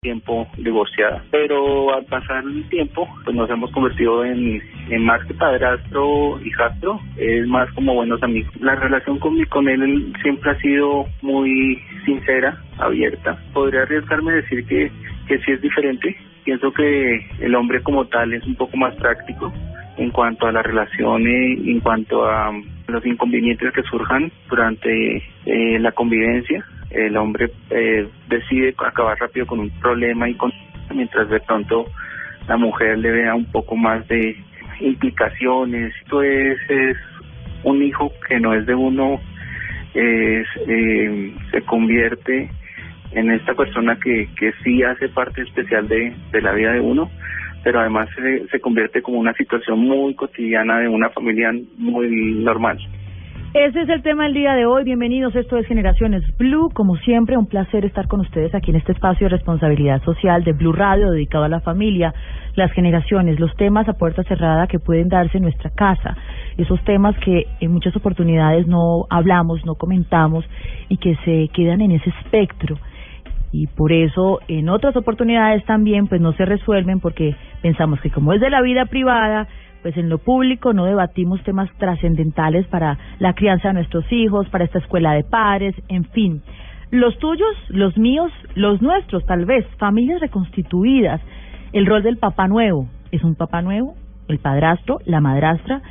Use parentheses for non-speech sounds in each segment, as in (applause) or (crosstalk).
tiempo divorciada, pero al pasar el tiempo, pues nos hemos convertido en, más que padrastro hijastro, es más como buenos amigos. La relación con, con él siempre ha sido muy sincera, abierta. Podría arriesgarme a decir que, que sí es diferente. Pienso que el hombre como tal es un poco más práctico en cuanto a la relación y en cuanto a los inconvenientes que surjan durante eh, la convivencia el hombre eh, decide acabar rápido con un problema y con mientras de pronto la mujer le vea un poco más de implicaciones. Esto es, un hijo que no es de uno, es, eh, se convierte en esta persona que, que sí hace parte especial de, de la vida de uno, pero además se, se convierte como una situación muy cotidiana de una familia muy normal. Ese es el tema del día de hoy. Bienvenidos. Esto es Generaciones Blue. Como siempre, un placer estar con ustedes aquí en este espacio de responsabilidad social de Blue Radio dedicado a la familia, las generaciones, los temas a puerta cerrada que pueden darse en nuestra casa, esos temas que en muchas oportunidades no hablamos, no comentamos y que se quedan en ese espectro y por eso en otras oportunidades también pues no se resuelven porque pensamos que como es de la vida privada pues en lo público no debatimos temas trascendentales para la crianza de nuestros hijos, para esta escuela de padres, en fin. Los tuyos, los míos, los nuestros tal vez, familias reconstituidas, el rol del papá nuevo, ¿es un papá nuevo? El padrastro, la madrastra.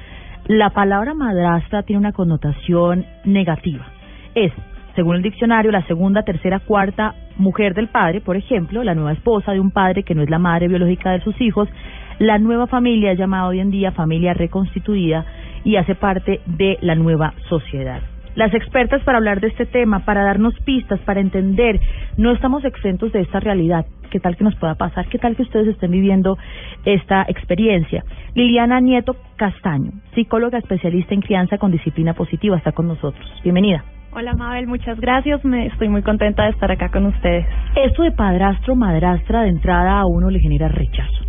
La palabra madrastra tiene una connotación negativa. Es, según el diccionario, la segunda, tercera, cuarta mujer del padre, por ejemplo, la nueva esposa de un padre que no es la madre biológica de sus hijos, la nueva familia llamada hoy en día familia reconstituida y hace parte de la nueva sociedad. Las expertas para hablar de este tema, para darnos pistas, para entender, no estamos exentos de esta realidad. ¿Qué tal que nos pueda pasar? ¿Qué tal que ustedes estén viviendo esta experiencia? Liliana Nieto Castaño, psicóloga especialista en crianza con disciplina positiva, está con nosotros. Bienvenida. Hola Mabel, muchas gracias. Me estoy muy contenta de estar acá con ustedes. Esto de padrastro, madrastra, de entrada a uno le genera rechazo.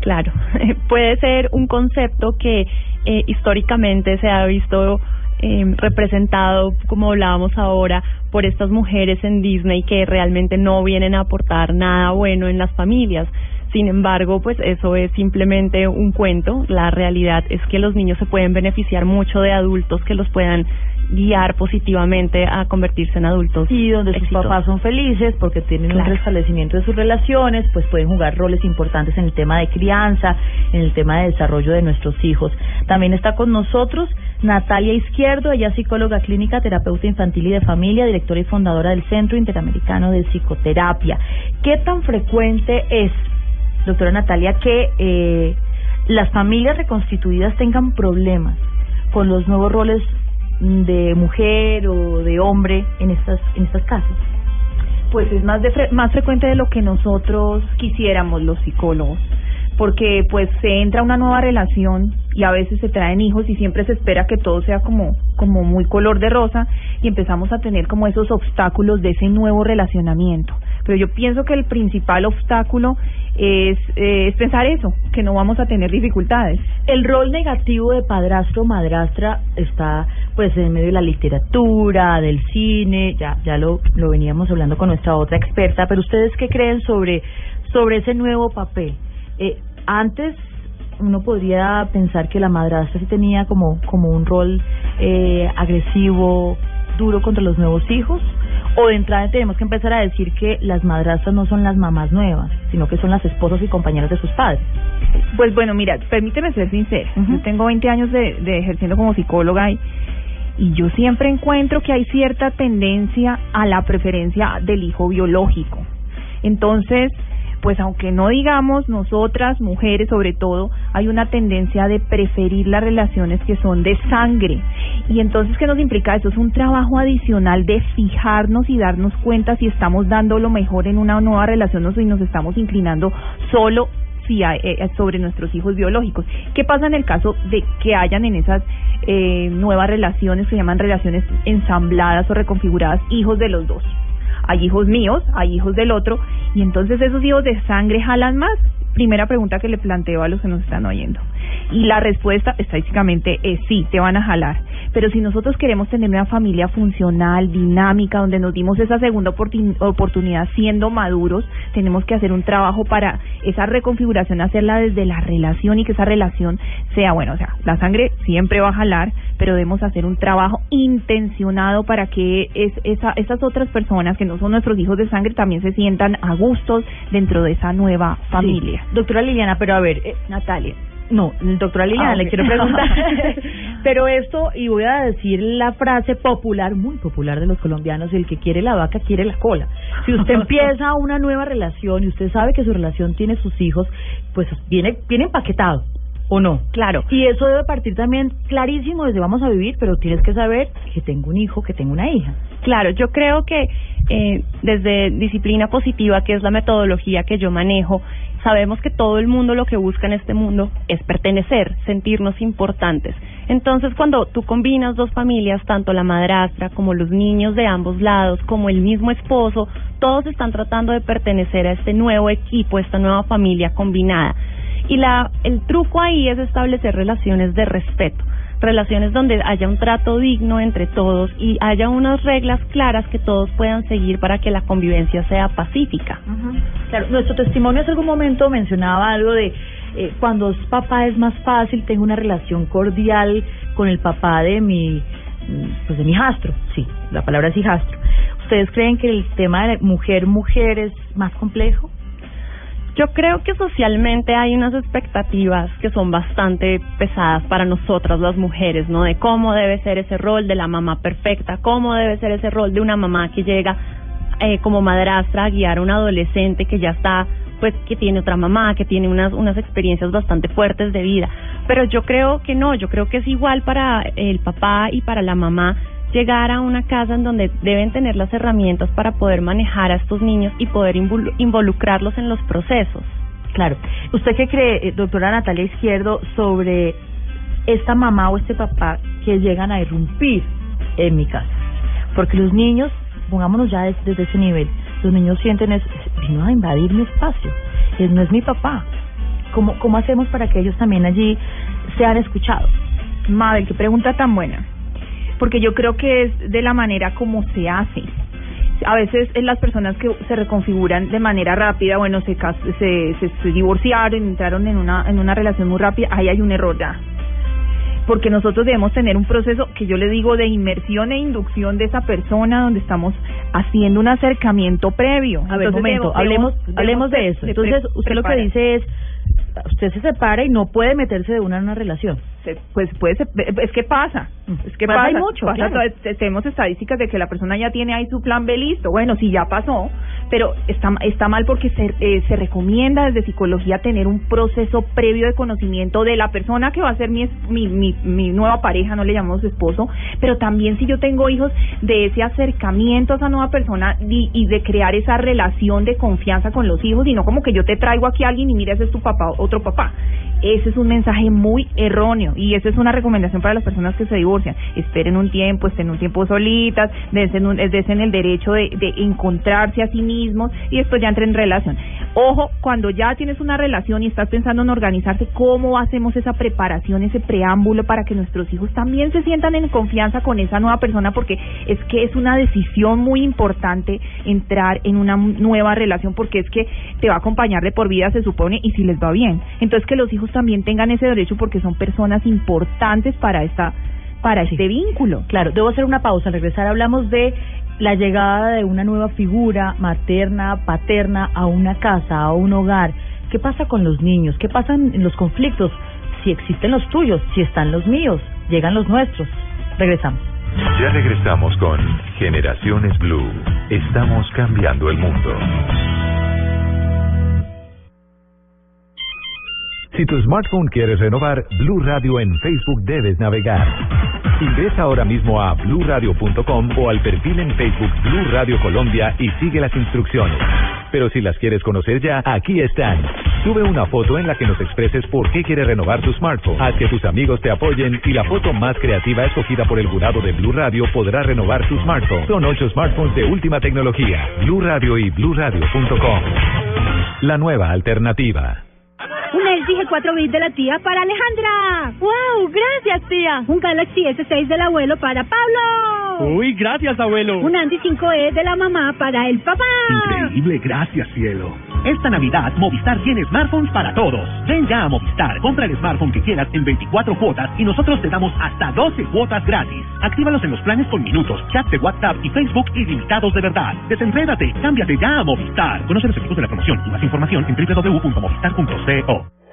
Claro, (laughs) puede ser un concepto que eh, históricamente se ha visto eh, representado, como hablábamos ahora, por estas mujeres en Disney que realmente no vienen a aportar nada bueno en las familias. Sin embargo, pues eso es simplemente un cuento. La realidad es que los niños se pueden beneficiar mucho de adultos que los puedan guiar positivamente a convertirse en adultos. Y donde sus papás son felices porque tienen un restablecimiento de sus relaciones, pues pueden jugar roles importantes en el tema de crianza, en el tema de desarrollo de nuestros hijos. También está con nosotros Natalia Izquierdo, ella es psicóloga clínica, terapeuta infantil y de familia, directora y fundadora del Centro Interamericano de Psicoterapia. ¿Qué tan frecuente es, doctora Natalia, que eh, las familias reconstituidas tengan problemas con los nuevos roles de mujer o de hombre en estas en estas casas? Pues es más de más frecuente de lo que nosotros quisiéramos los psicólogos, porque pues se entra una nueva relación y a veces se traen hijos y siempre se espera que todo sea como como muy color de rosa y empezamos a tener como esos obstáculos de ese nuevo relacionamiento. Pero yo pienso que el principal obstáculo es, eh, es pensar eso, que no vamos a tener dificultades. El rol negativo de padrastro o madrastra está pues en medio de la literatura, del cine, ya ya lo lo veníamos hablando con nuestra otra experta, pero ustedes qué creen sobre sobre ese nuevo papel? Eh, antes uno podría pensar que la madrastra sí tenía como como un rol eh, agresivo, duro contra los nuevos hijos o de entrada tenemos que empezar a decir que las madrastras no son las mamás nuevas, sino que son las esposas y compañeras de sus padres. Pues bueno, mira, permíteme ser sincera. Yo tengo 20 años de, de ejerciendo como psicóloga y, y yo siempre encuentro que hay cierta tendencia a la preferencia del hijo biológico. Entonces, pues aunque no digamos nosotras, mujeres sobre todo, hay una tendencia de preferir las relaciones que son de sangre. Y entonces, ¿qué nos implica eso? Es un trabajo adicional de fijarnos y darnos cuenta si estamos dando lo mejor en una nueva relación o si nos estamos inclinando solo hay, eh, sobre nuestros hijos biológicos. ¿Qué pasa en el caso de que hayan en esas eh, nuevas relaciones que se llaman relaciones ensambladas o reconfiguradas hijos de los dos? Hay hijos míos, hay hijos del otro, y entonces esos hijos de sangre jalan más. Primera pregunta que le planteo a los que nos están oyendo. Y la respuesta estadísticamente es sí, te van a jalar. Pero si nosotros queremos tener una familia funcional, dinámica, donde nos dimos esa segunda oportunidad siendo maduros, tenemos que hacer un trabajo para esa reconfiguración, hacerla desde la relación y que esa relación sea, bueno, o sea, la sangre siempre va a jalar, pero debemos hacer un trabajo intencionado para que es, esa, esas otras personas que no son nuestros hijos de sangre también se sientan a gustos dentro de esa nueva familia. Doctora Liliana, pero a ver, eh, Natalia, no, doctora Liliana, ah, le quiero preguntar. (laughs) (laughs) Pero esto, y voy a decir la frase popular, muy popular de los colombianos, el que quiere la vaca quiere la cola. Si usted (laughs) empieza una nueva relación y usted sabe que su relación tiene sus hijos, pues viene, viene empaquetado. ¿O no? Claro. Y eso debe partir también clarísimo desde vamos a vivir, pero tienes que saber que tengo un hijo, que tengo una hija. Claro, yo creo que eh, desde disciplina positiva, que es la metodología que yo manejo, sabemos que todo el mundo lo que busca en este mundo es pertenecer, sentirnos importantes. Entonces, cuando tú combinas dos familias, tanto la madrastra como los niños de ambos lados, como el mismo esposo, todos están tratando de pertenecer a este nuevo equipo, esta nueva familia combinada. Y la, el truco ahí es establecer relaciones de respeto relaciones donde haya un trato digno entre todos y haya unas reglas claras que todos puedan seguir para que la convivencia sea pacífica. Claro, nuestro testimonio en algún momento mencionaba algo de eh, cuando es papá es más fácil, tengo una relación cordial con el papá de mi pues de mi hijastro, sí, la palabra es hijastro. ¿Ustedes creen que el tema de mujer mujer es más complejo? Yo creo que socialmente hay unas expectativas que son bastante pesadas para nosotras las mujeres, ¿no? De cómo debe ser ese rol de la mamá perfecta, cómo debe ser ese rol de una mamá que llega eh, como madrastra a guiar a un adolescente que ya está, pues, que tiene otra mamá, que tiene unas, unas experiencias bastante fuertes de vida. Pero yo creo que no, yo creo que es igual para el papá y para la mamá llegar a una casa en donde deben tener las herramientas para poder manejar a estos niños y poder involucrarlos en los procesos. Claro. ¿Usted qué cree, eh, doctora Natalia Izquierdo, sobre esta mamá o este papá que llegan a irrumpir en mi casa? Porque los niños, pongámonos ya desde, ese nivel, los niños sienten es, vino a invadir mi espacio, es, no es mi papá. ¿Cómo, ¿Cómo hacemos para que ellos también allí sean escuchados? Mabel, qué pregunta tan buena porque yo creo que es de la manera como se hace. A veces es las personas que se reconfiguran de manera rápida, bueno, se, se, se, divorciaron, entraron en una, en una relación muy rápida, ahí hay un error ya porque nosotros debemos tener un proceso que yo le digo de inmersión e inducción de esa persona donde estamos haciendo un acercamiento previo. A ver, un momento, hablemos, hablemos de eso. Entonces, usted lo que dice es, usted se separa y no puede meterse de una en una relación pues puede ser, es que pasa, es que pasa, hay mucho, tenemos estadísticas de que la persona ya tiene ahí su plan B listo, bueno, sí ya pasó, pero está, está mal porque se, eh, se recomienda desde psicología tener un proceso previo de conocimiento de la persona que va a ser mi, mi, mi, nueva pareja, no le llamamos esposo, pero también si yo tengo hijos, de ese acercamiento a esa nueva persona y, y de crear esa relación de confianza con los hijos y no como que yo te traigo aquí a alguien y mira, ese es tu papá, otro papá. Ese es un mensaje muy erróneo y esa es una recomendación para las personas que se divorcian. Esperen un tiempo, estén un tiempo solitas, desen, el derecho de, de encontrarse a sí mismos y después ya entren en relación. Ojo, cuando ya tienes una relación y estás pensando en organizarse, ¿cómo hacemos esa preparación, ese preámbulo para que nuestros hijos también se sientan en confianza con esa nueva persona? Porque es que es una decisión muy importante entrar en una nueva relación porque es que te va a acompañar de por vida, se supone, y si les va bien. Entonces que los hijos también tengan ese derecho porque son personas importantes para esta para este vínculo. Claro, debo hacer una pausa. Al regresar hablamos de la llegada de una nueva figura materna, paterna a una casa, a un hogar. ¿Qué pasa con los niños? ¿Qué pasa en los conflictos? Si existen los tuyos, si están los míos, llegan los nuestros. Regresamos. Ya regresamos con Generaciones Blue. Estamos cambiando el mundo. Si tu smartphone quieres renovar, Blue Radio en Facebook debes navegar. Ingresa ahora mismo a bluradio.com o al perfil en Facebook Blue Radio Colombia y sigue las instrucciones. Pero si las quieres conocer ya, aquí están. Sube una foto en la que nos expreses por qué quieres renovar tu smartphone. Haz que tus amigos te apoyen y la foto más creativa escogida por el jurado de Blue Radio podrá renovar tu smartphone. Son ocho smartphones de última tecnología. Blue Radio y bluradio.com. La nueva alternativa. Un LG G4 bit de la tía para Alejandra. ¡Wow! Gracias, tía. Un Galaxy S6 del abuelo para Pablo. Uy, gracias, abuelo. Un Andy 5E de la mamá para el papá. Increíble, gracias, cielo. Esta Navidad, Movistar tiene smartphones para todos. Ven ya a Movistar, compra el smartphone que quieras en 24 cuotas y nosotros te damos hasta 12 cuotas gratis. Actívalos en los planes con minutos, chat de WhatsApp y Facebook ilimitados de verdad. Desenrédate, cámbiate ya a Movistar. Conoce los efectos de la promoción y más información en www.movistar.co.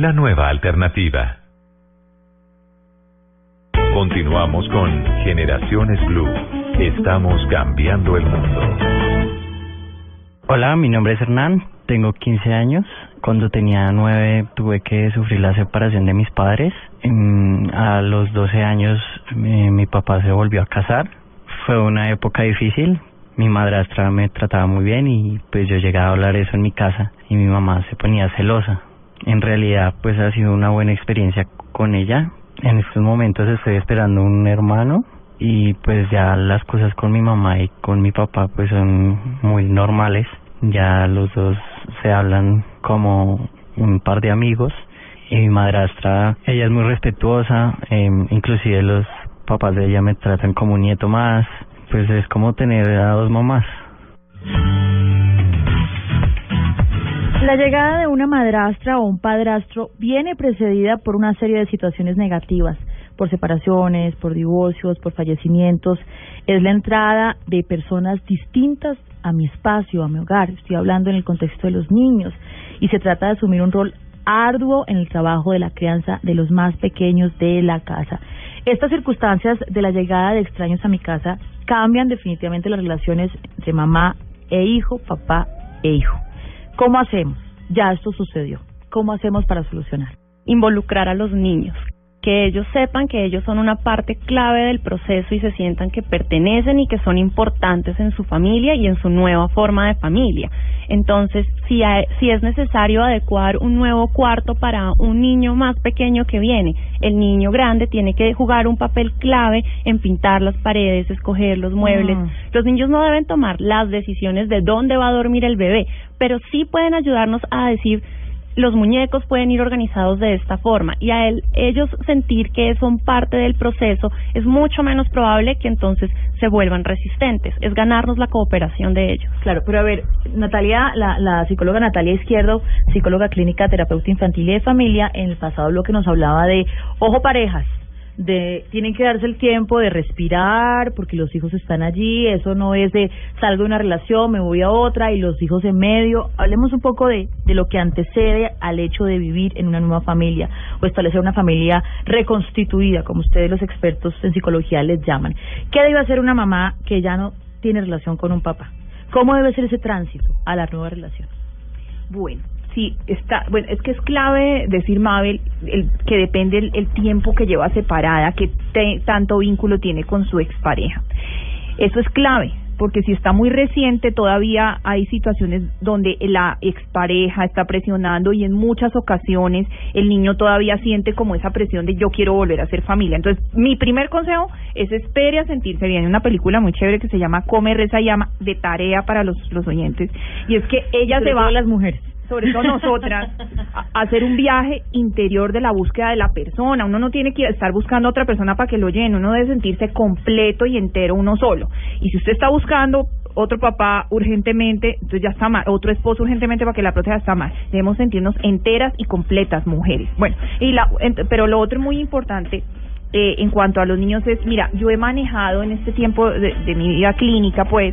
la nueva alternativa. Continuamos con Generaciones Blue. Estamos cambiando el mundo. Hola, mi nombre es Hernán, tengo 15 años. Cuando tenía 9 tuve que sufrir la separación de mis padres. En- a los 12 años mi, mi papá se volvió a casar. Fue una época difícil. Mi madrastra me trataba muy bien y pues yo llegaba a hablar eso en mi casa y mi mamá se ponía celosa. En realidad pues ha sido una buena experiencia con ella. En estos momentos estoy esperando un hermano y pues ya las cosas con mi mamá y con mi papá pues son muy normales. Ya los dos se hablan como un par de amigos y mi madrastra, ella es muy respetuosa, eh, inclusive los papás de ella me tratan como un nieto más, pues es como tener a dos mamás. La llegada de una madrastra o un padrastro viene precedida por una serie de situaciones negativas, por separaciones, por divorcios, por fallecimientos. Es la entrada de personas distintas a mi espacio, a mi hogar. Estoy hablando en el contexto de los niños y se trata de asumir un rol arduo en el trabajo de la crianza de los más pequeños de la casa. Estas circunstancias de la llegada de extraños a mi casa cambian definitivamente las relaciones entre mamá e hijo, papá e hijo. ¿Cómo hacemos? Ya esto sucedió. ¿Cómo hacemos para solucionar? involucrar a los niños, que ellos sepan que ellos son una parte clave del proceso y se sientan que pertenecen y que son importantes en su familia y en su nueva forma de familia. Entonces, si, hay- si es necesario adecuar un nuevo cuarto para un niño más pequeño que viene, el niño grande tiene que jugar un papel clave en pintar las paredes, escoger los muebles. Mm. Los niños no deben tomar las decisiones de dónde va a dormir el bebé, pero sí pueden ayudarnos a decir los muñecos pueden ir organizados de esta forma y a él, ellos sentir que son parte del proceso es mucho menos probable que entonces se vuelvan resistentes. Es ganarnos la cooperación de ellos. Claro, pero a ver, Natalia, la, la psicóloga Natalia Izquierdo, psicóloga clínica, terapeuta infantil y de familia, en el pasado bloque nos hablaba de, ojo parejas, de tienen que darse el tiempo de respirar porque los hijos están allí, eso no es de salgo de una relación, me voy a otra y los hijos en medio. Hablemos un poco de, de lo que antecede al hecho de vivir en una nueva familia o establecer una familia reconstituida, como ustedes los expertos en psicología les llaman. ¿Qué debe hacer una mamá que ya no tiene relación con un papá? ¿Cómo debe ser ese tránsito a la nueva relación? Bueno, sí, está, bueno, es que es clave decir, Mabel, el, que depende el, el tiempo que lleva separada, que te- tanto vínculo tiene con su expareja. Eso es clave, porque si está muy reciente, todavía hay situaciones donde la expareja está presionando y en muchas ocasiones el niño todavía siente como esa presión de yo quiero volver a ser familia. Entonces, mi primer consejo es espere a sentirse bien. Hay una película muy chévere que se llama Come, Reza Llama, de tarea para los, los oyentes, y es que ella Sobre se va todo las mujeres. Sobre todo nosotras, (laughs) a- hacer un viaje interior de la búsqueda de la persona. Uno no tiene que estar buscando a otra persona para que lo llene, uno debe sentirse completo y entero uno solo. Y si usted está buscando otro papá urgentemente, entonces ya está mal, otro esposo urgentemente para que la proteja está mal. Debemos sentirnos enteras y completas mujeres. Bueno, y la, ent- pero lo otro muy importante eh, en cuanto a los niños es, mira, yo he manejado en este tiempo de, de mi vida clínica, pues,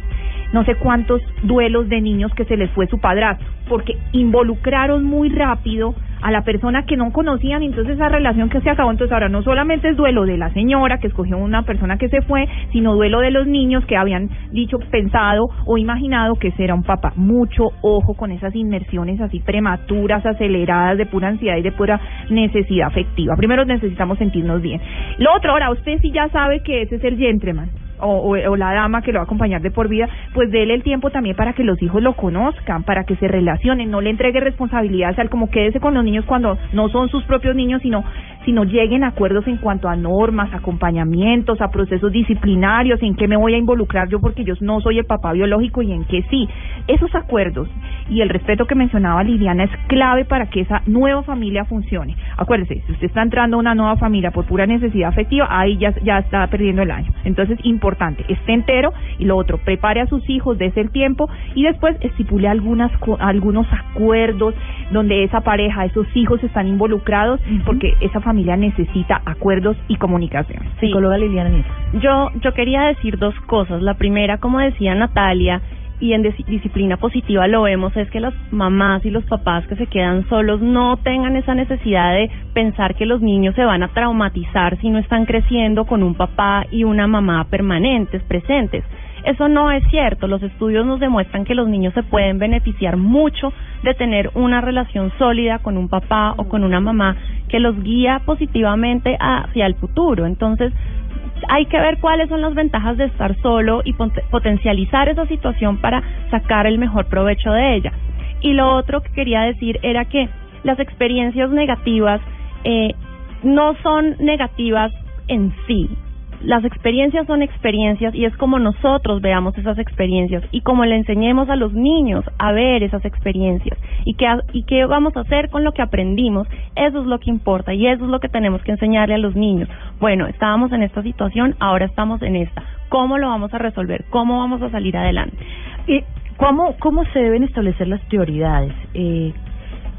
no sé cuántos duelos de niños que se les fue su padrastro, porque involucraron muy rápido a la persona que no conocían, entonces esa relación que se acabó, entonces ahora no solamente es duelo de la señora que escogió una persona que se fue, sino duelo de los niños que habían dicho, pensado o imaginado que ese era un papá. Mucho ojo con esas inmersiones así prematuras, aceleradas, de pura ansiedad y de pura necesidad afectiva. Primero necesitamos sentirnos bien. Lo otro, ahora usted sí ya sabe que ese es el gentleman o, o, la dama que lo va a acompañar de por vida, pues déle el tiempo también para que los hijos lo conozcan, para que se relacionen, no le entregue responsabilidades al como quédese con los niños cuando no son sus propios niños, sino sino lleguen a acuerdos en cuanto a normas, acompañamientos, a procesos disciplinarios, en qué me voy a involucrar yo porque yo no soy el papá biológico y en qué sí. Esos acuerdos y el respeto que mencionaba Liliana es clave para que esa nueva familia funcione. Acuérdese, si usted está entrando a una nueva familia por pura necesidad afectiva, ahí ya, ya está perdiendo el año. Entonces, importante, esté entero y lo otro, prepare a sus hijos, desde el tiempo y después estipule algunas, algunos acuerdos donde esa pareja, esos hijos están involucrados porque esa familia familia necesita acuerdos y comunicación. Psicóloga Liliana Yo, yo quería decir dos cosas. La primera, como decía Natalia, y en disciplina positiva lo vemos es que las mamás y los papás que se quedan solos no tengan esa necesidad de pensar que los niños se van a traumatizar si no están creciendo con un papá y una mamá permanentes, presentes. Eso no es cierto. Los estudios nos demuestran que los niños se pueden beneficiar mucho de tener una relación sólida con un papá o con una mamá que los guía positivamente hacia el futuro. Entonces, hay que ver cuáles son las ventajas de estar solo y potencializar esa situación para sacar el mejor provecho de ella. Y lo otro que quería decir era que las experiencias negativas eh, no son negativas en sí, las experiencias son experiencias y es como nosotros veamos esas experiencias y como le enseñemos a los niños a ver esas experiencias y qué, y qué vamos a hacer con lo que aprendimos, eso es lo que importa y eso es lo que tenemos que enseñarle a los niños. Bueno, estábamos en esta situación, ahora estamos en esta. ¿Cómo lo vamos a resolver? ¿Cómo vamos a salir adelante? ¿Y cómo, cómo se deben establecer las prioridades? Eh,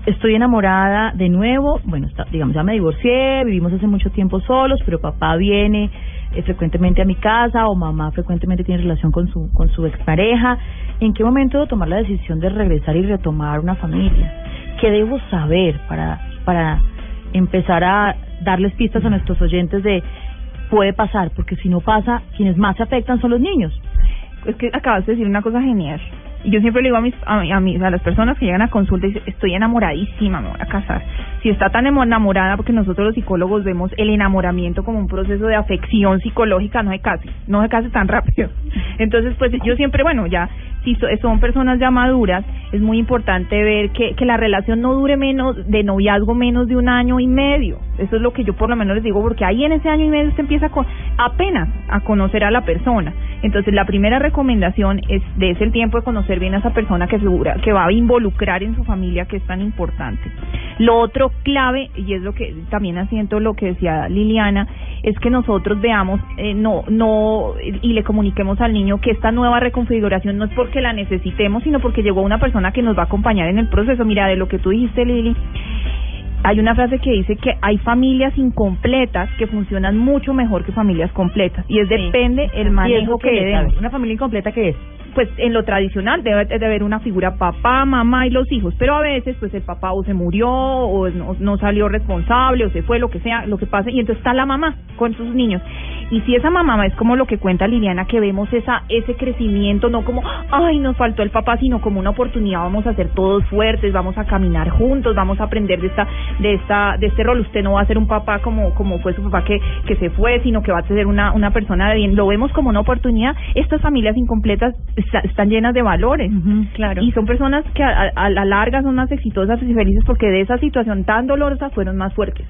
estoy enamorada de nuevo, bueno, está, digamos, ya me divorcié, vivimos hace mucho tiempo solos, pero papá viene eh, frecuentemente a mi casa o mamá frecuentemente tiene relación con su con su expareja. ¿En qué momento debo tomar la decisión de regresar y retomar una familia? ¿Qué debo saber para para empezar a darles pistas a nuestros oyentes de puede pasar? Porque si no pasa, quienes más se afectan son los niños. Es que acabas de decir una cosa genial yo siempre le digo a mis, a, mis, a las personas que llegan a consulta y dicen, estoy enamoradísima, me voy a casar. Si está tan enamorada, porque nosotros los psicólogos vemos el enamoramiento como un proceso de afección psicológica, no hay casi, no se case tan (laughs) rápido. Entonces, pues yo siempre, bueno, ya si son personas ya maduras, es muy importante ver que, que la relación no dure menos de noviazgo menos de un año y medio. Eso es lo que yo por lo menos les digo, porque ahí en ese año y medio usted empieza con, apenas a conocer a la persona. Entonces, la primera recomendación es de ese tiempo de conocer bien a esa persona que segura, que va a involucrar en su familia, que es tan importante. Lo otro clave, y es lo que también asiento lo que decía Liliana, es que nosotros veamos, eh, no, no, y le comuniquemos al niño que esta nueva reconfiguración no es porque la necesitemos, sino porque llegó una persona que nos va a acompañar en el proceso. Mira, de lo que tú dijiste, Lili, hay una frase que dice que hay familias incompletas que funcionan mucho mejor que familias completas y es depende el manejo que le demos. Una familia incompleta qué es? pues en lo tradicional debe de haber una figura papá, mamá y los hijos, pero a veces pues el papá o se murió o no, salió responsable o se fue, lo que sea, lo que pase, y entonces está la mamá con sus niños. Y si esa mamá es como lo que cuenta Liliana, que vemos esa ese crecimiento, no como, ay, nos faltó el papá, sino como una oportunidad, vamos a ser todos fuertes, vamos a caminar juntos, vamos a aprender de esta de esta de este rol. Usted no va a ser un papá como como fue su papá que que se fue, sino que va a ser una una persona de bien. Lo vemos como una oportunidad. Estas familias incompletas están llenas de valores. claro. Y son personas que a, la larga son más exitosas y felices porque de esa situación tan dolorosa fueron más fuertes.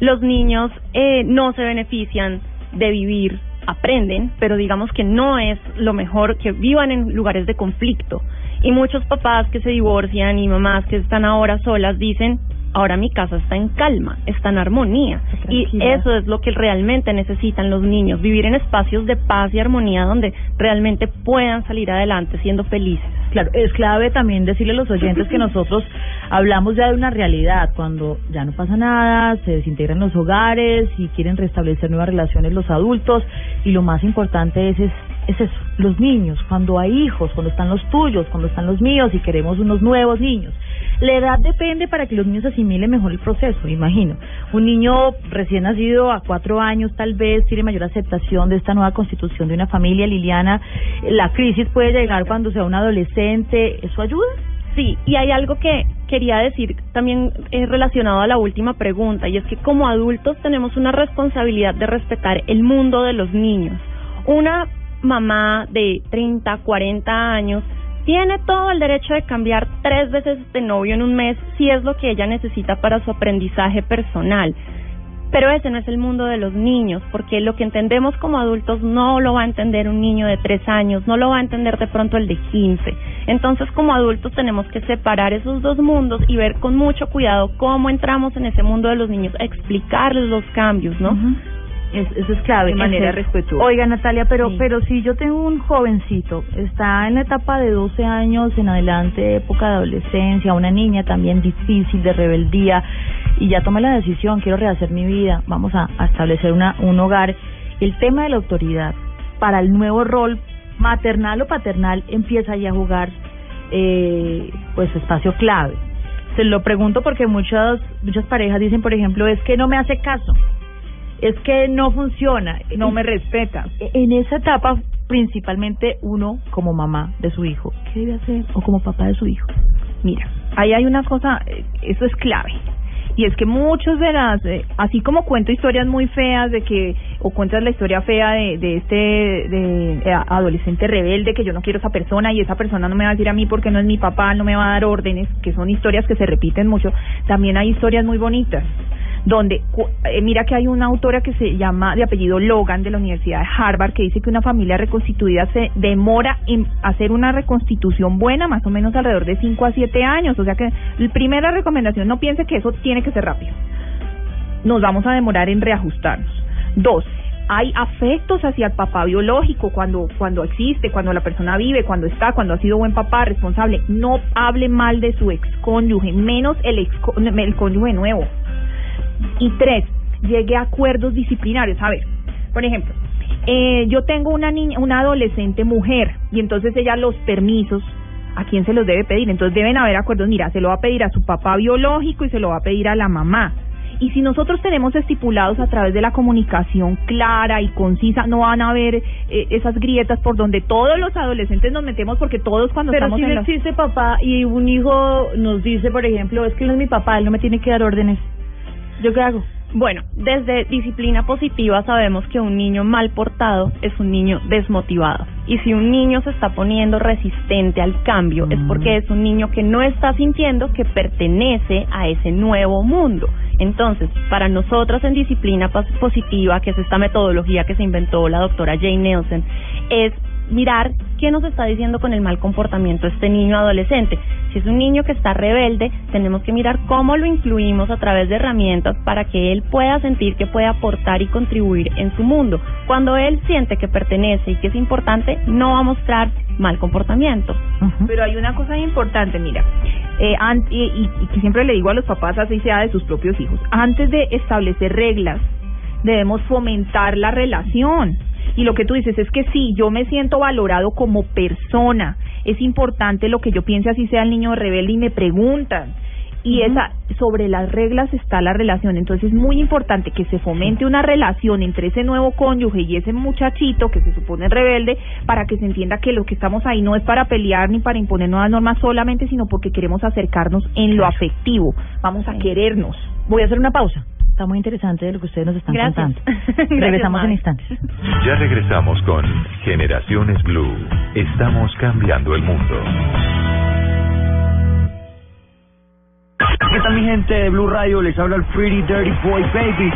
Los niños eh, no se benefician de vivir, aprenden, pero digamos que no es lo mejor que vivan en lugares de conflicto. Y muchos papás que se divorcian y mamás que están ahora solas dicen, ahora mi casa está en calma, está en armonía. Y eso es lo que realmente necesitan los niños, vivir en espacios de paz y armonía donde realmente puedan salir adelante siendo felices. Claro, es clave también decirle a los oyentes que nosotros hablamos ya de una realidad, cuando ya no pasa nada, se desintegran los hogares y quieren restablecer nuevas relaciones los adultos y lo más importante es es eso, los niños, cuando hay hijos, cuando están los tuyos, cuando están los míos y queremos unos nuevos niños. La edad depende para que los niños asimilen mejor el proceso, imagino. Un niño recién nacido a cuatro años tal vez tiene mayor aceptación de esta nueva constitución de una familia, Liliana. La crisis puede llegar cuando sea un adolescente, ¿eso ayuda? Sí, y hay algo que quería decir también eh, relacionado a la última pregunta, y es que como adultos tenemos una responsabilidad de respetar el mundo de los niños. Una mamá de 30, 40 años tiene todo el derecho de cambiar tres veces de novio en un mes si es lo que ella necesita para su aprendizaje personal. Pero ese no es el mundo de los niños, porque lo que entendemos como adultos no lo va a entender un niño de tres años, no lo va a entender de pronto el de quince. Entonces, como adultos tenemos que separar esos dos mundos y ver con mucho cuidado cómo entramos en ese mundo de los niños, explicarles los cambios, ¿no? Eso es clave. De manera respetuosa. Oiga, Natalia, pero, pero si yo tengo un jovencito, está en la etapa de 12 años en adelante, época de adolescencia, una niña también difícil, de rebeldía, y ya tomé la decisión, quiero rehacer mi vida, vamos a, establecer una, un hogar. El tema de la autoridad para el nuevo rol maternal o paternal empieza ya a jugar eh, pues espacio clave. Se lo pregunto porque muchas muchas parejas dicen, por ejemplo, es que no me hace caso es que no funciona, no me respeta. En esa etapa, principalmente uno como mamá de su hijo, ¿qué debe hacer? O como papá de su hijo. Mira, ahí hay una cosa, eh, eso es clave. Y es que muchos de las, eh, así como cuento historias muy feas de que, o cuentas la historia fea de, de este de, eh, adolescente rebelde, que yo no quiero esa persona y esa persona no me va a decir a mí porque no es mi papá, no me va a dar órdenes, que son historias que se repiten mucho, también hay historias muy bonitas donde eh, mira que hay una autora que se llama de apellido Logan de la Universidad de Harvard que dice que una familia reconstituida se demora en hacer una reconstitución buena más o menos alrededor de 5 a 7 años, o sea que la primera recomendación no piense que eso tiene que ser rápido. Nos vamos a demorar en reajustarnos. Dos, hay afectos hacia el papá biológico cuando cuando existe, cuando la persona vive, cuando está, cuando ha sido buen papá, responsable. No hable mal de su ex cónyuge, menos el ex el cónyuge nuevo. Y tres, llegue a acuerdos disciplinarios. A ver, por ejemplo, eh, yo tengo una niña, una adolescente mujer, y entonces ella los permisos, ¿a quién se los debe pedir? Entonces deben haber acuerdos, mira, se lo va a pedir a su papá biológico y se lo va a pedir a la mamá. Y si nosotros tenemos estipulados a través de la comunicación clara y concisa, no van a haber eh, esas grietas por donde todos los adolescentes nos metemos porque todos cuando Pero estamos si en no existe papá y un hijo nos dice, por ejemplo, es que no es mi papá, él no me tiene que dar órdenes. ¿Yo qué hago? Bueno, desde disciplina positiva sabemos que un niño mal portado es un niño desmotivado. Y si un niño se está poniendo resistente al cambio, es porque es un niño que no está sintiendo que pertenece a ese nuevo mundo. Entonces, para nosotras en disciplina positiva, que es esta metodología que se inventó la doctora Jane Nelson, es mirar qué nos está diciendo con el mal comportamiento este niño adolescente. Si es un niño que está rebelde, tenemos que mirar cómo lo incluimos a través de herramientas para que él pueda sentir que puede aportar y contribuir en su mundo. Cuando él siente que pertenece y que es importante, no va a mostrar mal comportamiento. Pero hay una cosa importante, mira, eh, y, y, y que siempre le digo a los papás, así sea de sus propios hijos, antes de establecer reglas, debemos fomentar la relación y lo que tú dices es que sí, yo me siento valorado como persona. Es importante lo que yo piense, así sea el niño rebelde y me preguntan. Y esa sobre las reglas está la relación. Entonces es muy importante que se fomente una relación entre ese nuevo cónyuge y ese muchachito que se supone rebelde para que se entienda que lo que estamos ahí no es para pelear ni para imponer nuevas normas solamente, sino porque queremos acercarnos en lo afectivo. Vamos a querernos. Voy a hacer una pausa. Está muy interesante lo que ustedes nos están contando. (laughs) regresamos en instantes. Ya regresamos con Generaciones Blue. Estamos cambiando el mundo. ¿Qué tal mi gente de Blue Radio? Les habla el Pretty Dirty Boy Baby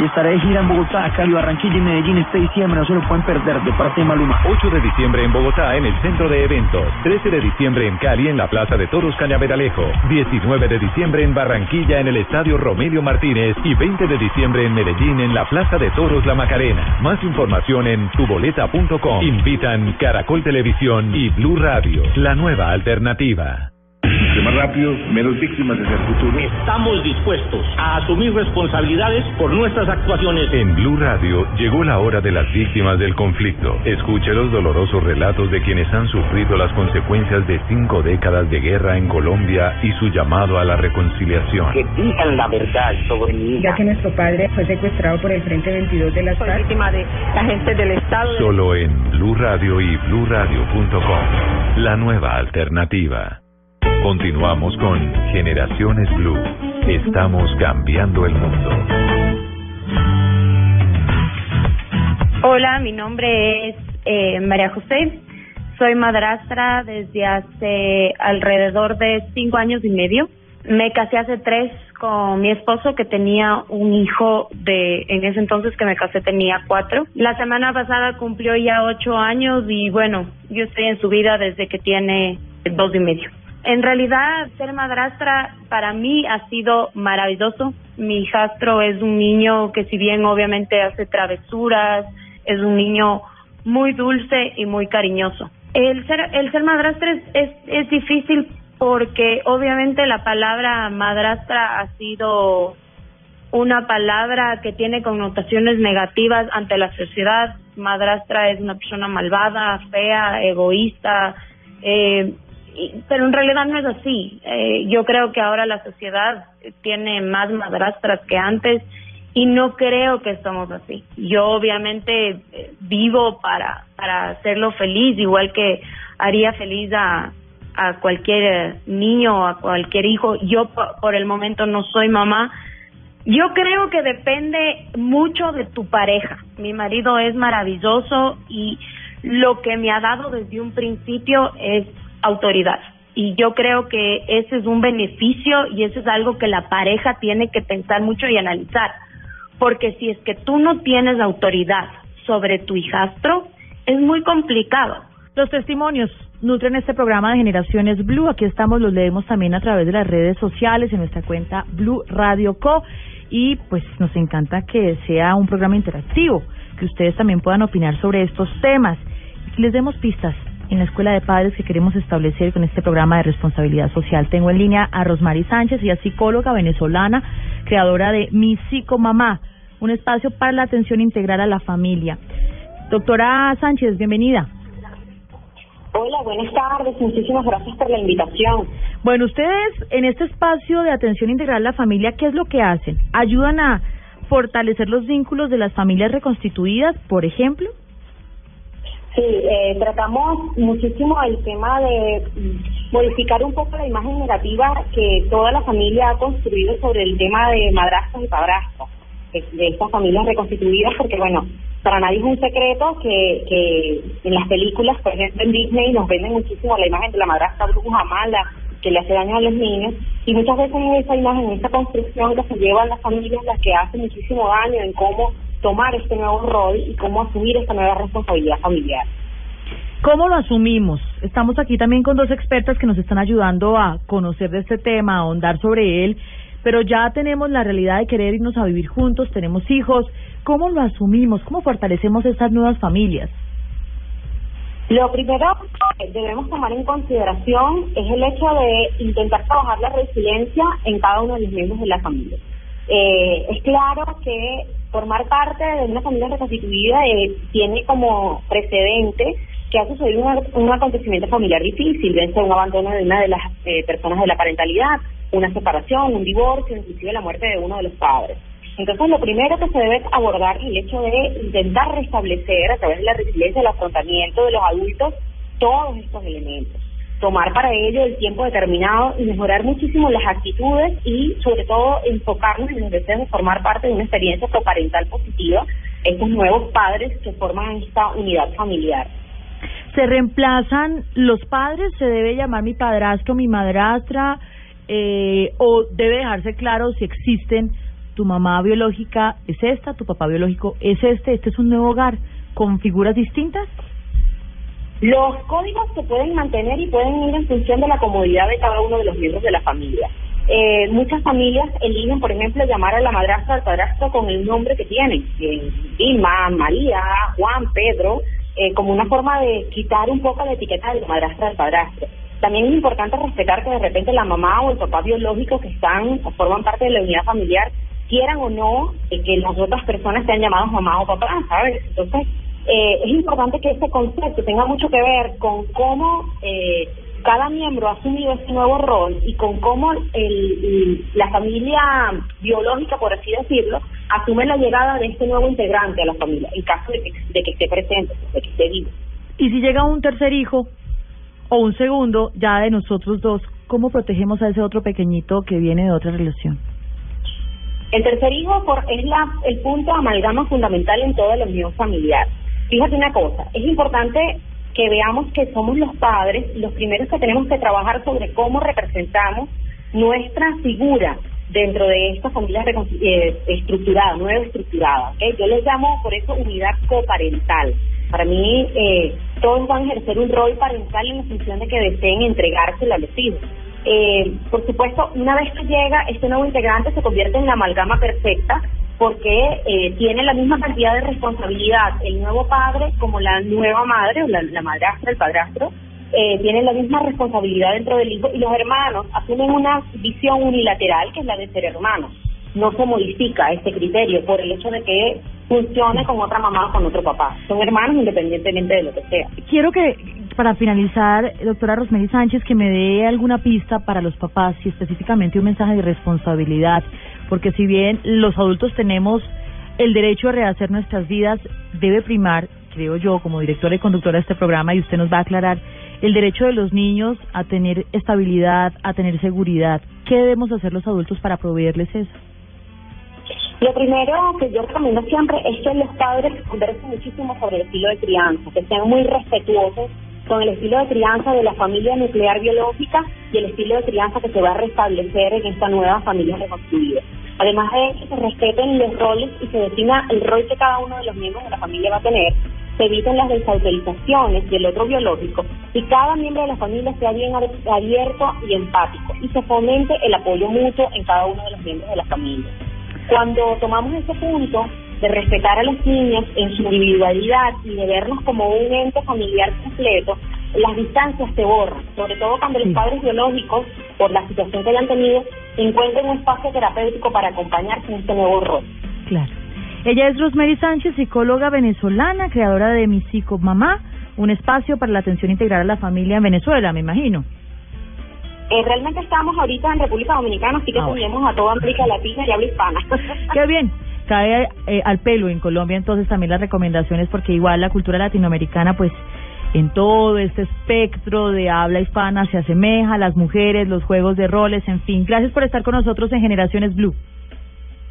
y estaré de gira en Bogotá, Cali, Barranquilla y Medellín este diciembre. No se lo pueden perder de parte de Maluma. 8 de diciembre en Bogotá en el centro de eventos. 13 de diciembre en Cali en la Plaza de Toros Cañaveralejo. 19 de diciembre en Barranquilla en el Estadio Romelio Martínez. Y 20 de diciembre en Medellín en la Plaza de Toros La Macarena. Más información en tuboleta.com. Invitan Caracol Televisión y Blue Radio, la nueva alternativa. Entre más rápido, menos víctimas de el futuro. Estamos dispuestos a asumir responsabilidades por nuestras actuaciones. En Blue Radio llegó la hora de las víctimas del conflicto. Escuche los dolorosos relatos de quienes han sufrido las consecuencias de cinco décadas de guerra en Colombia y su llamado a la reconciliación. Que digan la verdad sobre mi Ya que nuestro padre fue secuestrado por el Frente 22 de la FARC. víctima de la gente del Estado. Solo en Blue Radio y BlueRadio.com. La nueva alternativa. Continuamos con Generaciones Blue. Estamos cambiando el mundo. Hola, mi nombre es eh, María José. Soy madrastra desde hace alrededor de cinco años y medio. Me casé hace tres con mi esposo que tenía un hijo de, en ese entonces que me casé tenía cuatro. La semana pasada cumplió ya ocho años y bueno, yo estoy en su vida desde que tiene dos y medio. En realidad, ser madrastra para mí ha sido maravilloso. Mi hijastro es un niño que si bien obviamente hace travesuras, es un niño muy dulce y muy cariñoso. El ser, el ser madrastra es, es, es difícil porque obviamente la palabra madrastra ha sido una palabra que tiene connotaciones negativas ante la sociedad. Madrastra es una persona malvada, fea, egoísta, eh, pero en realidad no es así. Eh, yo creo que ahora la sociedad tiene más madrastras que antes y no creo que estamos así. Yo obviamente eh, vivo para para hacerlo feliz, igual que haría feliz a a cualquier niño, a cualquier hijo. Yo por el momento no soy mamá. Yo creo que depende mucho de tu pareja. Mi marido es maravilloso y lo que me ha dado desde un principio es autoridad. Y yo creo que ese es un beneficio y eso es algo que la pareja tiene que pensar mucho y analizar. Porque si es que tú no tienes autoridad sobre tu hijastro, es muy complicado. Los testimonios nutren este programa de Generaciones Blue. Aquí estamos, los leemos también a través de las redes sociales, en nuestra cuenta Blue Radio Co. Y pues nos encanta que sea un programa interactivo, que ustedes también puedan opinar sobre estos temas les demos pistas en la Escuela de Padres que queremos establecer con este programa de responsabilidad social. Tengo en línea a Rosmary Sánchez, ella es psicóloga venezolana, creadora de Mi Psico Mamá, un espacio para la atención integral a la familia. Doctora Sánchez, bienvenida. Hola, buenas tardes. Muchísimas gracias por la invitación. Bueno, ustedes en este espacio de atención integral a la familia, ¿qué es lo que hacen? ¿Ayudan a fortalecer los vínculos de las familias reconstituidas, por ejemplo? Sí, eh, tratamos muchísimo el tema de modificar un poco la imagen negativa que toda la familia ha construido sobre el tema de madrastros y padrastros, de estas familias reconstituidas, porque bueno, para nadie es un secreto que, que en las películas, por ejemplo en Disney, nos venden muchísimo la imagen de la madrastra bruja mala que le hace daño a los niños y muchas veces esa imagen, en esa construcción que se llevan las familias, las que hacen muchísimo daño en cómo tomar este nuevo rol y cómo asumir esta nueva responsabilidad familiar. ¿Cómo lo asumimos? Estamos aquí también con dos expertas que nos están ayudando a conocer de este tema, a ahondar sobre él, pero ya tenemos la realidad de querer irnos a vivir juntos, tenemos hijos. ¿Cómo lo asumimos? ¿Cómo fortalecemos estas nuevas familias? Lo primero que debemos tomar en consideración es el hecho de intentar trabajar la resiliencia en cada uno de los miembros de la familia. Eh, es claro que formar parte de una familia reconstituida eh, tiene como precedente que ha sucedido un, acontecimiento familiar difícil, bien sea un abandono de una de las eh, personas de la parentalidad, una separación, un divorcio, inclusive la muerte de uno de los padres. Entonces, lo primero que se debe abordar es el hecho de intentar restablecer a través de la resiliencia, el afrontamiento de los adultos, todos estos elementos. Tomar para ello el tiempo determinado y mejorar muchísimo las actitudes y, sobre todo, enfocarnos en el deseo de formar parte de una experiencia coparental positiva, estos nuevos padres que forman esta unidad familiar. ¿Se reemplazan los padres? ¿Se debe llamar mi padrastro, mi madrastra? Eh, ¿O debe dejarse claro si existen tu mamá biológica es esta, tu papá biológico es este, este es un nuevo hogar con figuras distintas? Los códigos se pueden mantener y pueden ir en función de la comodidad de cada uno de los miembros de la familia. Eh, muchas familias eligen, por ejemplo, llamar a la madrastra al padrastro con el nombre que tienen, Vilma, María, Juan, Pedro, eh, como una forma de quitar un poco la etiqueta de la madrastra al padrastro. También es importante respetar que de repente la mamá o el papá biológico que están o forman parte de la unidad familiar quieran o no eh, que las otras personas sean llamadas mamá o papá, ¿sabes? Entonces, eh, es importante que ese concepto tenga mucho que ver con cómo eh, cada miembro ha asumido ese nuevo rol y con cómo el, la familia biológica, por así decirlo, asume la llegada de este nuevo integrante a la familia, en caso de que, de que esté presente, de que esté vivo. Y si llega un tercer hijo o un segundo ya de nosotros dos, ¿cómo protegemos a ese otro pequeñito que viene de otra relación? El tercer hijo por, es la, el punto amalgama fundamental en toda la unión familiar. Fíjate una cosa, es importante que veamos que somos los padres los primeros que tenemos que trabajar sobre cómo representamos nuestra figura dentro de esta familia eh, estructurada, nueva estructurada. ¿okay? Yo les llamo por eso unidad coparental. Para mí, eh, todos van a ejercer un rol parental en función de que deseen entregárselo a los hijos. Eh, por supuesto, una vez que llega este nuevo integrante se convierte en la amalgama perfecta porque eh, tiene la misma cantidad de responsabilidad el nuevo padre como la nueva madre o la, madrastra, el padrastro, eh, tienen la misma responsabilidad dentro del hijo y los hermanos asumen una visión unilateral que es la de ser hermanos. No se modifica este criterio por el hecho de que funcione con otra mamá o con otro papá. Son hermanos independientemente de lo que sea. Quiero que, para finalizar, doctora Rosemary Sánchez, que me dé alguna pista para los papás y específicamente un mensaje de responsabilidad porque si bien los adultos tenemos el derecho a rehacer nuestras vidas, debe primar, creo yo, como directora y conductora de este programa, y usted nos va a aclarar, el derecho de los niños a tener estabilidad, a tener seguridad. ¿Qué debemos hacer los adultos para proveerles eso? Lo primero que yo recomiendo siempre es que los padres conversen muchísimo sobre el estilo de crianza, que sean muy respetuosos con el estilo de crianza de la familia nuclear biológica y el estilo de crianza que se va a restablecer en esta nueva familia reconstruida. Además de que se respeten los roles y se defina el rol que cada uno de los miembros de la familia va a tener, se eviten las desautorizaciones del otro biológico. Y cada miembro de la familia sea bien abierto y empático. Y se fomente el apoyo mutuo en cada uno de los miembros de la familia. Cuando tomamos ese punto de respetar a los niños en su individualidad y de vernos como un ente familiar completo, las distancias se borran, sobre todo cuando los padres biológicos, por la situación que hayan tenido, encuentren un espacio terapéutico para acompañarse en este nuevo rol. Claro. Ella es Rosemary Sánchez, psicóloga venezolana, creadora de Mi Psico Mamá, un espacio para la atención integral a la familia en Venezuela, me imagino. Eh, realmente estamos ahorita en República Dominicana, así que ah, a toda América Latina y habla hispana. (laughs) Qué bien. Cae eh, al pelo en Colombia entonces también las recomendaciones porque igual la cultura latinoamericana pues en todo este espectro de habla hispana se asemeja las mujeres, los juegos de roles, en fin. Gracias por estar con nosotros en Generaciones Blue.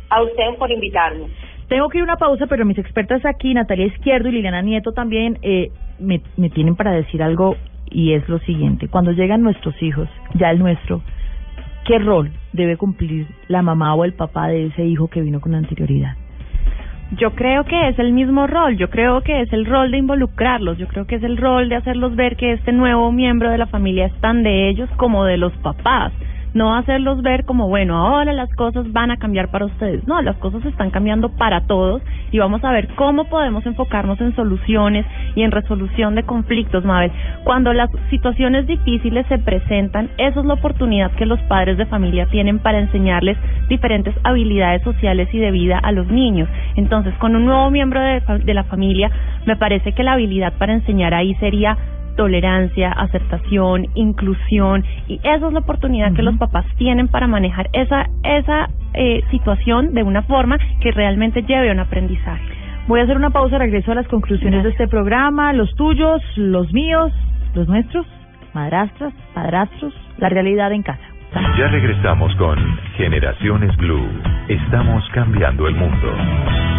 A ustedes por invitarme. Tengo que ir a una pausa, pero mis expertas aquí, Natalia Izquierdo y Liliana Nieto también, eh, me, me tienen para decir algo y es lo siguiente. Cuando llegan nuestros hijos, ya el nuestro, ¿qué rol debe cumplir la mamá o el papá de ese hijo que vino con anterioridad? Yo creo que es el mismo rol, yo creo que es el rol de involucrarlos, yo creo que es el rol de hacerlos ver que este nuevo miembro de la familia es tan de ellos como de los papás no hacerlos ver como, bueno, ahora las cosas van a cambiar para ustedes. No, las cosas están cambiando para todos y vamos a ver cómo podemos enfocarnos en soluciones y en resolución de conflictos, Mabel. Cuando las situaciones difíciles se presentan, eso es la oportunidad que los padres de familia tienen para enseñarles diferentes habilidades sociales y de vida a los niños. Entonces, con un nuevo miembro de, de la familia, me parece que la habilidad para enseñar ahí sería tolerancia, aceptación, inclusión y esa es la oportunidad que los papás tienen para manejar esa esa eh, situación de una forma que realmente lleve a un aprendizaje. Voy a hacer una pausa, regreso a las conclusiones de este programa, los tuyos, los míos, los nuestros, madrastras, padrastros, la realidad en casa. Ya regresamos con Generaciones Blue. Estamos cambiando el mundo.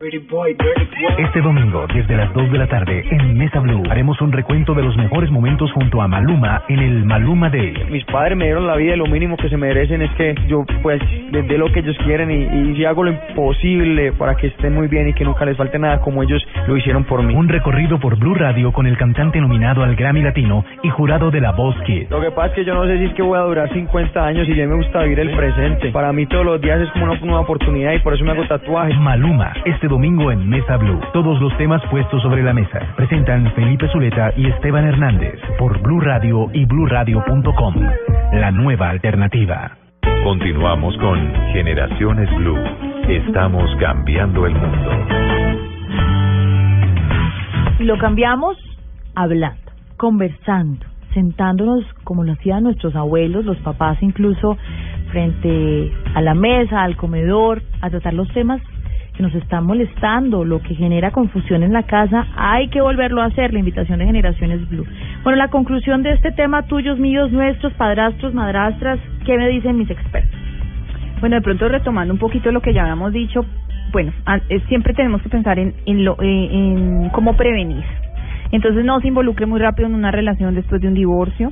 Este domingo, desde las 2 de la tarde, en Mesa Blue, haremos un recuento de los mejores momentos junto a Maluma en el Maluma Day. Mis padres me dieron la vida y lo mínimo que se merecen es que yo, pues, les dé lo que ellos quieren y, si hago lo imposible para que estén muy bien y que nunca les falte nada como ellos lo hicieron por mí. Un recorrido por Blue Radio con el cantante nominado al Grammy Latino y jurado de la Voz Kid. Lo que pasa es que yo no sé si es que voy a durar 50 años y ya me gusta vivir el presente. Para mí todos los días es como una nueva oportunidad y por eso me hago tatuajes. Maluma, este este domingo en Mesa Blue. Todos los temas puestos sobre la mesa. Presentan Felipe Zuleta y Esteban Hernández por Blue Radio y bluradio.com. La nueva alternativa. Continuamos con Generaciones Blue. Estamos cambiando el mundo. Y lo cambiamos hablando, conversando, sentándonos como lo hacían nuestros abuelos, los papás incluso frente a la mesa, al comedor, a tratar los temas que nos están molestando, lo que genera confusión en la casa, hay que volverlo a hacer, la invitación de Generaciones Blue. Bueno, la conclusión de este tema, tuyos, míos, nuestros, padrastros, madrastras, ¿qué me dicen mis expertos? Bueno, de pronto retomando un poquito lo que ya habíamos dicho, bueno, siempre tenemos que pensar en, en, lo, eh, en cómo prevenir. Entonces no se involucre muy rápido en una relación después de un divorcio.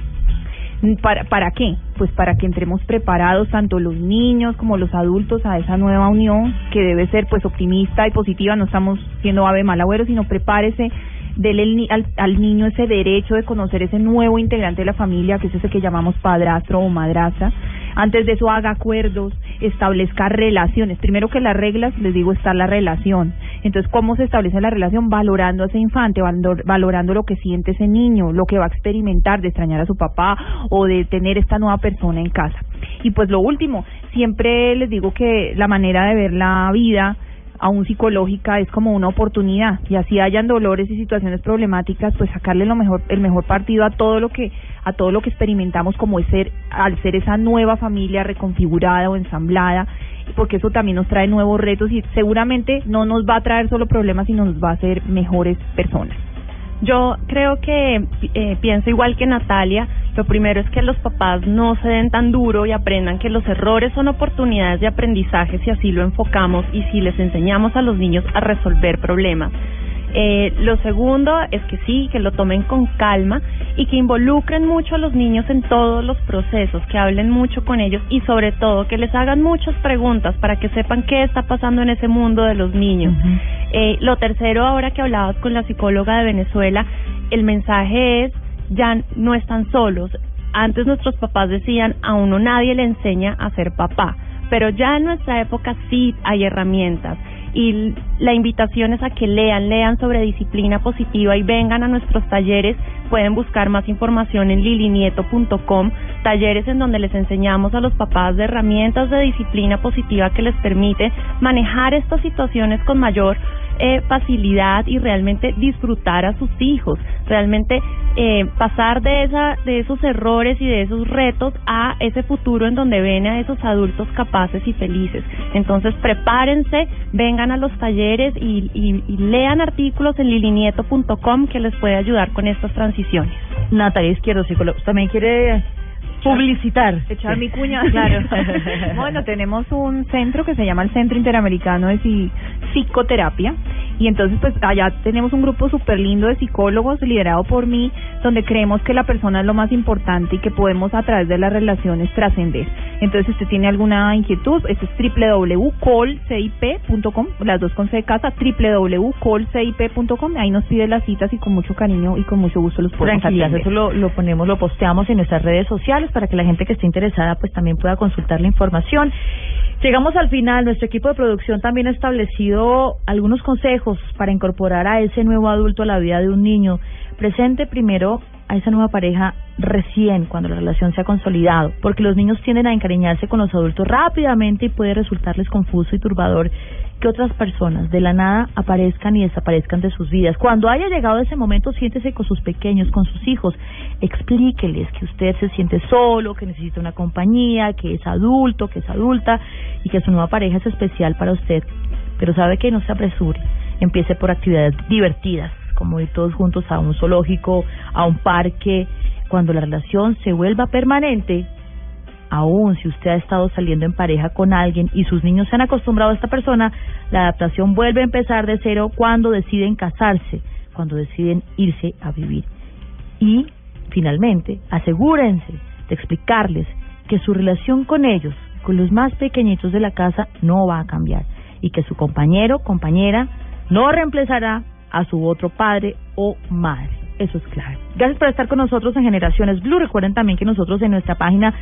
¿Para, ¿Para qué? Pues para que entremos preparados tanto los niños como los adultos a esa nueva unión que debe ser pues optimista y positiva, no estamos siendo ave mal agüero, sino prepárese dele al, al, niño ese derecho de conocer ese nuevo integrante de la familia, que es ese que llamamos padrastro o madrastra. Antes de eso haga acuerdos, establezca relaciones. Primero que las reglas, les digo, está la relación. Entonces, ¿cómo se establece la relación? Valorando a ese infante, valorando lo que siente ese niño, lo que va a experimentar de extrañar a su papá o de tener esta nueva persona en casa. Y pues lo último, siempre les digo que la manera de ver la vida aún psicológica es como una oportunidad y así hayan dolores y situaciones problemáticas pues sacarle lo mejor el mejor partido a todo lo que a todo lo que experimentamos como es ser al ser esa nueva familia reconfigurada o ensamblada porque eso también nos trae nuevos retos y seguramente no nos va a traer solo problemas sino nos va a hacer mejores personas yo creo que eh, pienso igual que Natalia. Lo primero es que los papás no se den tan duro y aprendan que los errores son oportunidades de aprendizaje si así lo enfocamos y si les enseñamos a los niños a resolver problemas. Eh, lo segundo es que sí, que lo tomen con calma y que involucren mucho a los niños en todos los procesos, que hablen mucho con ellos y sobre todo que les hagan muchas preguntas para que sepan qué está pasando en ese mundo de los niños. eh, lo tercero, ahora que hablabas con la psicóloga de Venezuela, el mensaje es, ya no están solos. Antes nuestros papás decían, a uno nadie le enseña a ser papá, pero ya en nuestra época sí hay herramientas y la invitación es a que lean, lean sobre disciplina positiva y vengan a nuestros talleres. Pueden buscar más información en lilinieto.com, talleres en donde les enseñamos a los papás de herramientas de disciplina positiva que les permite manejar estas situaciones con mayor eh, facilidad y realmente disfrutar a sus hijos, realmente eh, pasar de esa de esos errores y de esos retos a ese futuro en donde ven a esos adultos capaces y felices. Entonces prepárense, vengan a los talleres y, y, lean artículos en lilinieto.com que les puede ayudar con estas transiciones. Natalia Izquierdo, psicólogo, también quiere publicitar. Echar mi cuña, (laughs) claro. (laughs) bueno, tenemos un centro que se llama el Centro Interamericano de Psicoterapia y entonces pues allá tenemos un grupo súper lindo de psicólogos liderado por mí donde creemos que la persona es lo más importante y que podemos a través de las relaciones trascender. Entonces si usted tiene alguna inquietud, este es www.colcip.com, las dos con C de casa, www.colcip.com, ahí nos pide las citas y con mucho cariño y con mucho gusto los podemos Tranquilas, eso lo, lo ponemos, lo posteamos en nuestras redes sociales para que la gente que esté interesada pues también pueda consultar la información. Llegamos al final, nuestro equipo de producción también ha establecido algunos consejos para incorporar a ese nuevo adulto a la vida de un niño. Presente primero a esa nueva pareja recién cuando la relación se ha consolidado, porque los niños tienden a encariñarse con los adultos rápidamente y puede resultarles confuso y turbador que otras personas de la nada aparezcan y desaparezcan de sus vidas. Cuando haya llegado ese momento, siéntese con sus pequeños, con sus hijos, explíqueles que usted se siente solo, que necesita una compañía, que es adulto, que es adulta y que su nueva pareja es especial para usted. Pero sabe que no se apresure, empiece por actividades divertidas, como ir todos juntos a un zoológico, a un parque. Cuando la relación se vuelva permanente, aún si usted ha estado saliendo en pareja con alguien y sus niños se han acostumbrado a esta persona, la adaptación vuelve a empezar de cero cuando deciden casarse, cuando deciden irse a vivir. Y, finalmente, asegúrense de explicarles que su relación con ellos, con los más pequeñitos de la casa, no va a cambiar y que su compañero, compañera, no reemplazará a su otro padre o madre. Eso es claro. Gracias por estar con nosotros en Generaciones Blue. Recuerden también que nosotros en nuestra página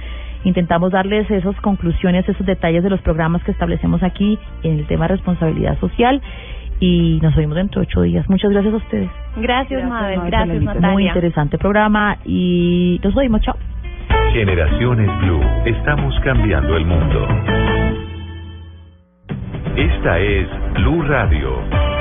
intentamos darles esas conclusiones, esos detalles de los programas que establecemos aquí en el tema responsabilidad social. y nos vemos dentro de ocho días. Muchas gracias a ustedes. Gracias, Mabel. Gracias, Natalia. Muy interesante programa y nos vemos. Chao. Generaciones Blue. Estamos cambiando el mundo. Esta es Blue Radio.